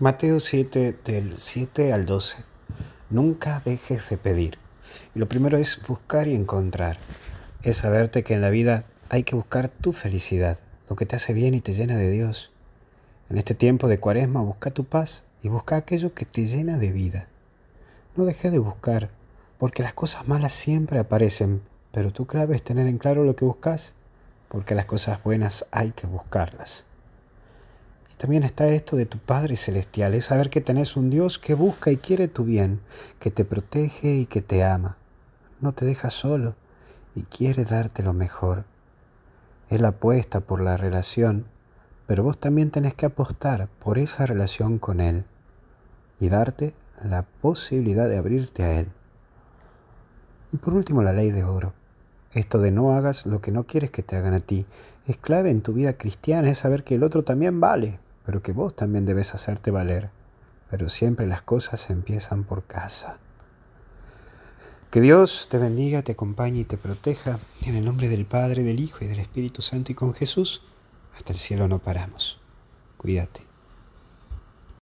Mateo 7 del 7 al 12. Nunca dejes de pedir. Y lo primero es buscar y encontrar. Es saberte que en la vida hay que buscar tu felicidad, lo que te hace bien y te llena de Dios. En este tiempo de cuaresma busca tu paz y busca aquello que te llena de vida. No dejes de buscar, porque las cosas malas siempre aparecen, pero tu clave tener en claro lo que buscas, porque las cosas buenas hay que buscarlas. También está esto de tu Padre Celestial, es saber que tenés un Dios que busca y quiere tu bien, que te protege y que te ama. No te deja solo y quiere darte lo mejor. Él apuesta por la relación, pero vos también tenés que apostar por esa relación con Él y darte la posibilidad de abrirte a Él. Y por último, la ley de oro. Esto de no hagas lo que no quieres que te hagan a ti es clave en tu vida cristiana, es saber que el otro también vale, pero que vos también debes hacerte valer. Pero siempre las cosas empiezan por casa. Que Dios te bendiga, te acompañe y te proteja. En el nombre del Padre, del Hijo y del Espíritu Santo y con Jesús, hasta el cielo no paramos. Cuídate.